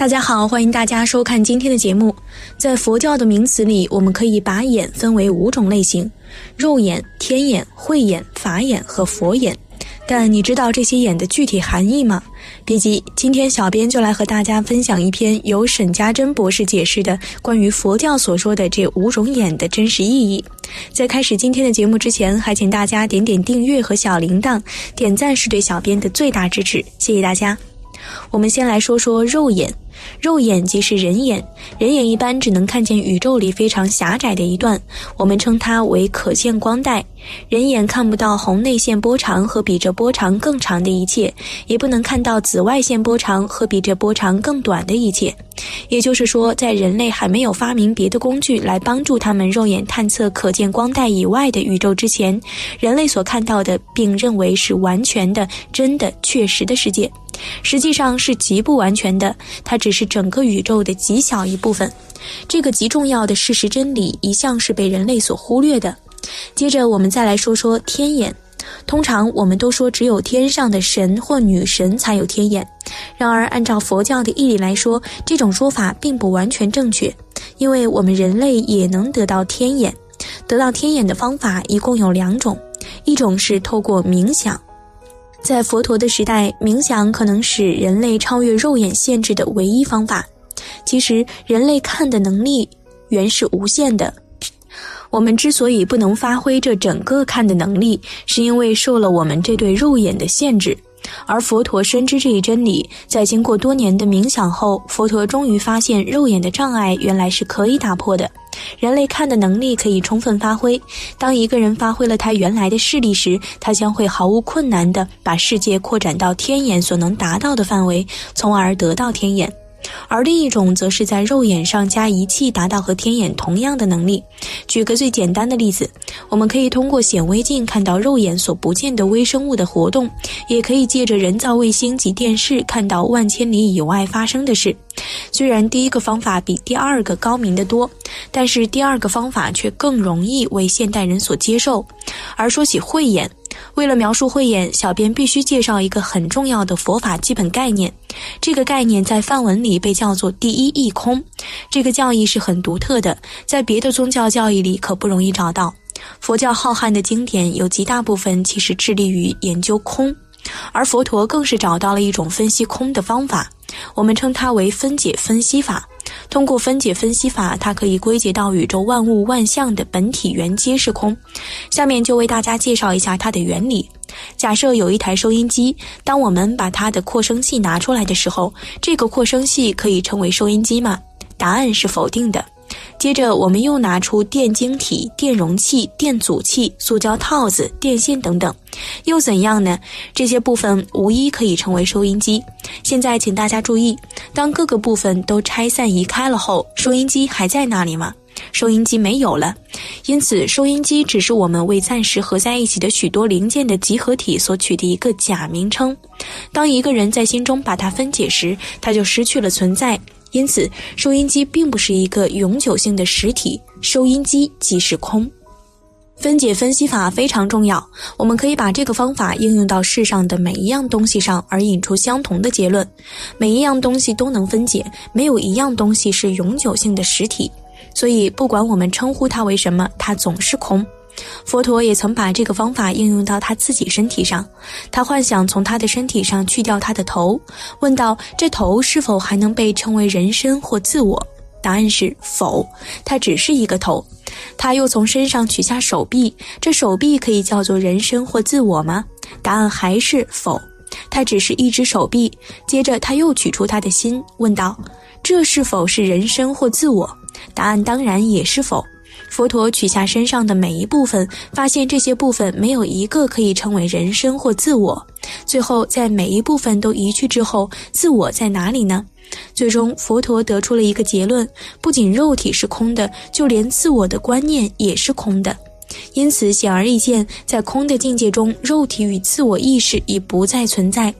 大家好，欢迎大家收看今天的节目。在佛教的名词里，我们可以把眼分为五种类型：肉眼、天眼、慧眼、法眼和佛眼。但你知道这些眼的具体含义吗？别急，今天小编就来和大家分享一篇由沈家珍博士解释的关于佛教所说的这五种眼的真实意义。在开始今天的节目之前，还请大家点点订阅和小铃铛，点赞是对小编的最大支持，谢谢大家。我们先来说说肉眼，肉眼即是人眼，人眼一般只能看见宇宙里非常狭窄的一段，我们称它为可见光带。人眼看不到红内线波长和比这波长更长的一切，也不能看到紫外线波长和比这波长更短的一切。也就是说，在人类还没有发明别的工具来帮助他们肉眼探测可见光带以外的宇宙之前，人类所看到的并认为是完全的、真的、确实的世界。实际上是极不完全的，它只是整个宇宙的极小一部分。这个极重要的事实真理一向是被人类所忽略的。接着，我们再来说说天眼。通常我们都说只有天上的神或女神才有天眼，然而按照佛教的义理来说，这种说法并不完全正确，因为我们人类也能得到天眼。得到天眼的方法一共有两种，一种是透过冥想。在佛陀的时代，冥想可能是人类超越肉眼限制的唯一方法。其实，人类看的能力原是无限的。我们之所以不能发挥这整个看的能力，是因为受了我们这对肉眼的限制。而佛陀深知这一真理，在经过多年的冥想后，佛陀终于发现肉眼的障碍原来是可以打破的。人类看的能力可以充分发挥。当一个人发挥了他原来的视力时，他将会毫无困难地把世界扩展到天眼所能达到的范围，从而得到天眼。而另一种则是在肉眼上加仪器，达到和天眼同样的能力。举个最简单的例子，我们可以通过显微镜看到肉眼所不见的微生物的活动，也可以借着人造卫星及电视看到万千里以外发生的事。虽然第一个方法比第二个高明得多，但是第二个方法却更容易为现代人所接受。而说起慧眼，为了描述慧眼，小编必须介绍一个很重要的佛法基本概念。这个概念在梵文里被叫做“第一义空”。这个教义是很独特的，在别的宗教教义里可不容易找到。佛教浩瀚的经典有极大部分其实致力于研究空，而佛陀更是找到了一种分析空的方法，我们称它为分解分析法。通过分解分析法，它可以归结到宇宙万物万象的本体原皆是空。下面就为大家介绍一下它的原理。假设有一台收音机，当我们把它的扩声器拿出来的时候，这个扩声器可以称为收音机吗？答案是否定的。接着，我们又拿出电晶体、电容器、电阻器、塑胶套子、电线等等，又怎样呢？这些部分无一可以成为收音机。现在，请大家注意，当各个部分都拆散移开了后，收音机还在那里吗？收音机没有了。因此，收音机只是我们为暂时合在一起的许多零件的集合体所取的一个假名称。当一个人在心中把它分解时，它就失去了存在。因此，收音机并不是一个永久性的实体，收音机即是空。分解分析法非常重要，我们可以把这个方法应用到世上的每一样东西上，而引出相同的结论。每一样东西都能分解，没有一样东西是永久性的实体，所以不管我们称呼它为什么，它总是空。佛陀也曾把这个方法应用到他自己身体上，他幻想从他的身体上去掉他的头，问道：“这头是否还能被称为人身或自我？”答案是否，它只是一个头。他又从身上取下手臂，这手臂可以叫做人身或自我吗？答案还是否，它只是一只手臂。接着他又取出他的心，问道：“这是否是人身或自我？”答案当然也是否。佛陀取下身上的每一部分，发现这些部分没有一个可以称为人身或自我。最后，在每一部分都移去之后，自我在哪里呢？最终，佛陀得出了一个结论：不仅肉体是空的，就连自我的观念也是空的。因此，显而易见，在空的境界中，肉体与自我意识已不再存在。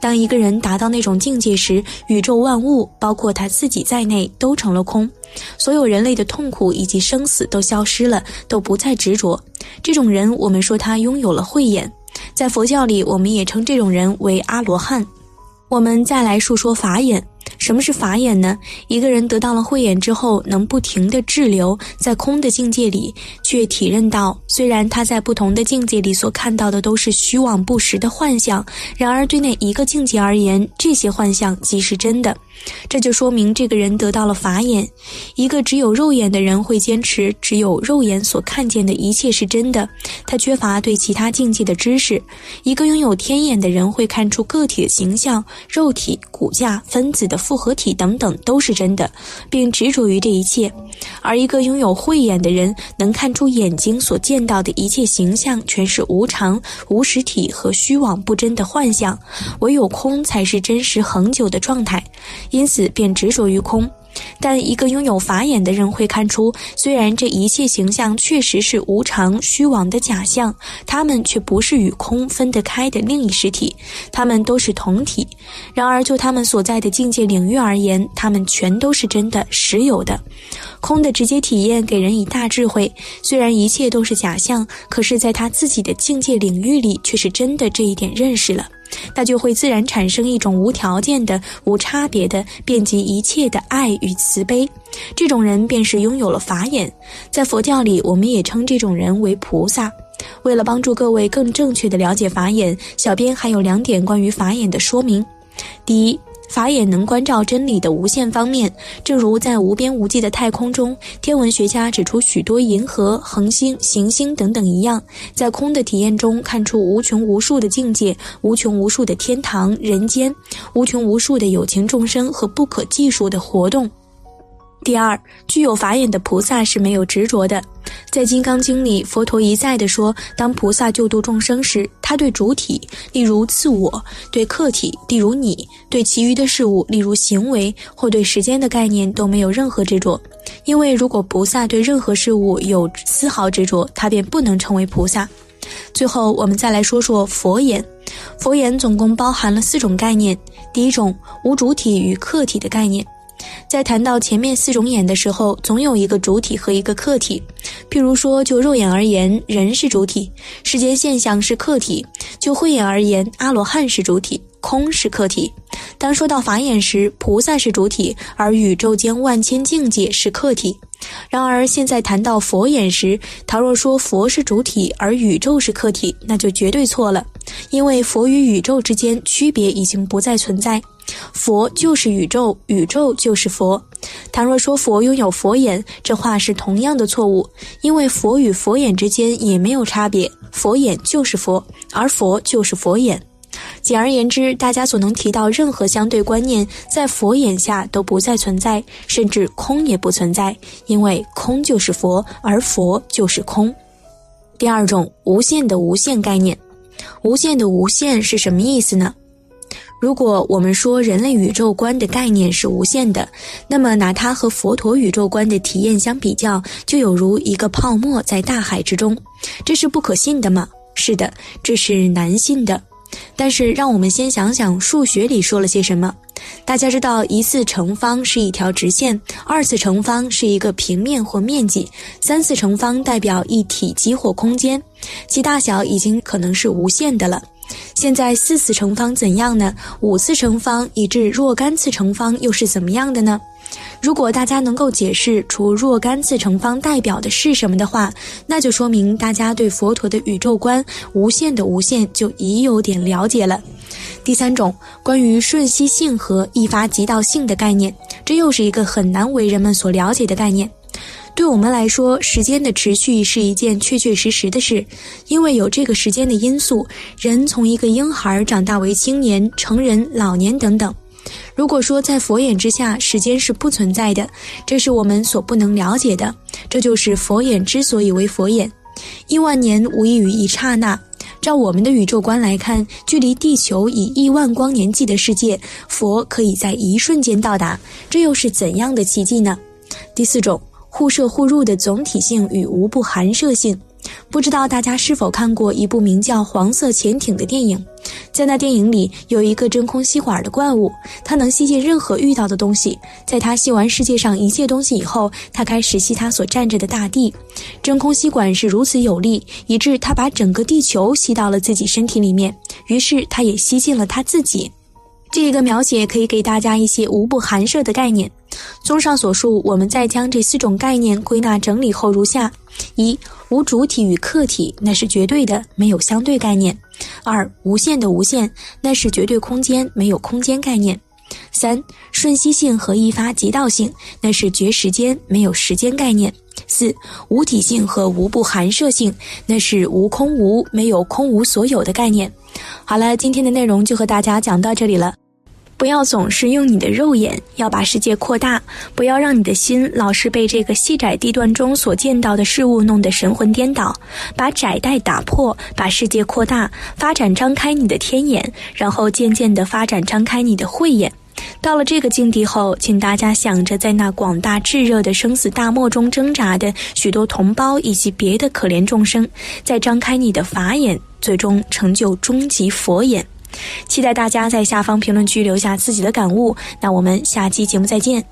当一个人达到那种境界时，宇宙万物，包括他自己在内，都成了空。所有人类的痛苦以及生死都消失了，都不再执着。这种人，我们说他拥有了慧眼。在佛教里，我们也称这种人为阿罗汉。我们再来述说法眼。什么是法眼呢？一个人得到了慧眼之后，能不停的滞留在空的境界里，却体认到，虽然他在不同的境界里所看到的都是虚妄不实的幻象，然而对那一个境界而言，这些幻象即是真的。这就说明这个人得到了法眼。一个只有肉眼的人会坚持只有肉眼所看见的一切是真的，他缺乏对其他境界的知识。一个拥有天眼的人会看出个体的形象、肉体、骨架、分子的复合体等等都是真的，并执着于这一切。而一个拥有慧眼的人能看出眼睛所见到的一切形象全是无常、无实体和虚妄不真的幻象，唯有空才是真实恒久的状态。因此便执着于空，但一个拥有法眼的人会看出，虽然这一切形象确实是无常、虚妄的假象，它们却不是与空分得开的另一实体，它们都是同体。然而就他们所在的境界领域而言，它们全都是真的、实有的。空的直接体验给人以大智慧，虽然一切都是假象，可是在他自己的境界领域里却是真的这一点认识了。那就会自然产生一种无条件的、无差别的、遍及一切的爱与慈悲。这种人便是拥有了法眼。在佛教里，我们也称这种人为菩萨。为了帮助各位更正确的了解法眼，小编还有两点关于法眼的说明。第一。法眼能关照真理的无限方面，正如在无边无际的太空中，天文学家指出许多银河、恒星、行星等等一样，在空的体验中看出无穷无数的境界，无穷无数的天堂、人间，无穷无数的有情众生和不可计数的活动。第二，具有法眼的菩萨是没有执着的。在《金刚经》里，佛陀一再的说，当菩萨救度众生时，他对主体，例如自我；对客体，例如你；对其余的事物，例如行为或对时间的概念，都没有任何执着。因为如果菩萨对任何事物有丝毫执着，他便不能成为菩萨。最后，我们再来说说佛眼。佛眼总共包含了四种概念：第一种，无主体与客体的概念。在谈到前面四种眼的时候，总有一个主体和一个客体。譬如说，就肉眼而言，人是主体，世间现象是客体；就慧眼而言，阿罗汉是主体，空是客体。当说到法眼时，菩萨是主体，而宇宙间万千境界是客体。然而现在谈到佛眼时，倘若说佛是主体，而宇宙是客体，那就绝对错了，因为佛与宇宙之间区别已经不再存在。佛就是宇宙，宇宙就是佛。倘若说佛拥有佛眼，这话是同样的错误，因为佛与佛眼之间也没有差别，佛眼就是佛，而佛就是佛眼。简而言之，大家所能提到任何相对观念，在佛眼下都不再存在，甚至空也不存在，因为空就是佛，而佛就是空。第二种无限的无限概念，无限的无限是什么意思呢？如果我们说人类宇宙观的概念是无限的，那么拿它和佛陀宇宙观的体验相比较，就有如一个泡沫在大海之中，这是不可信的吗？是的，这是难信的。但是让我们先想想数学里说了些什么。大家知道，一次乘方是一条直线，二次乘方是一个平面或面积，三次乘方代表一体积或空间，其大小已经可能是无限的了。现在四次乘方怎样呢？五次乘方以至若干次乘方又是怎么样的呢？如果大家能够解释出若干次乘方代表的是什么的话，那就说明大家对佛陀的宇宙观无限的无限就已有点了解了。第三种关于瞬息性和一发即到性的概念，这又是一个很难为人们所了解的概念。对我们来说，时间的持续是一件确确实实的事，因为有这个时间的因素，人从一个婴孩长大为青年、成人、老年等等。如果说在佛眼之下，时间是不存在的，这是我们所不能了解的。这就是佛眼之所以为佛眼，亿万年无异于一刹那。照我们的宇宙观来看，距离地球以亿万光年计的世界，佛可以在一瞬间到达，这又是怎样的奇迹呢？第四种。互射互入的总体性与无不含射性，不知道大家是否看过一部名叫《黄色潜艇》的电影？在那电影里，有一个真空吸管的怪物，它能吸进任何遇到的东西。在它吸完世界上一切东西以后，它开始吸它所站着的大地。真空吸管是如此有力，以致它把整个地球吸到了自己身体里面，于是它也吸进了它自己。这个描写可以给大家一些无不含射的概念。综上所述，我们再将这四种概念归纳整理后如下：一、无主体与客体，那是绝对的，没有相对概念；二、无限的无限，那是绝对空间，没有空间概念；三、瞬息性和一发即到性，那是绝时间，没有时间概念；四、无体性和无不含摄性，那是无空无，没有空无所有的概念。好了，今天的内容就和大家讲到这里了。不要总是用你的肉眼，要把世界扩大；不要让你的心老是被这个细窄地段中所见到的事物弄得神魂颠倒。把窄带打破，把世界扩大，发展张开你的天眼，然后渐渐地发展张开你的慧眼。到了这个境地后，请大家想着在那广大炙热的生死大漠中挣扎的许多同胞以及别的可怜众生，再张开你的法眼，最终成就终极佛眼。期待大家在下方评论区留下自己的感悟。那我们下期节目再见。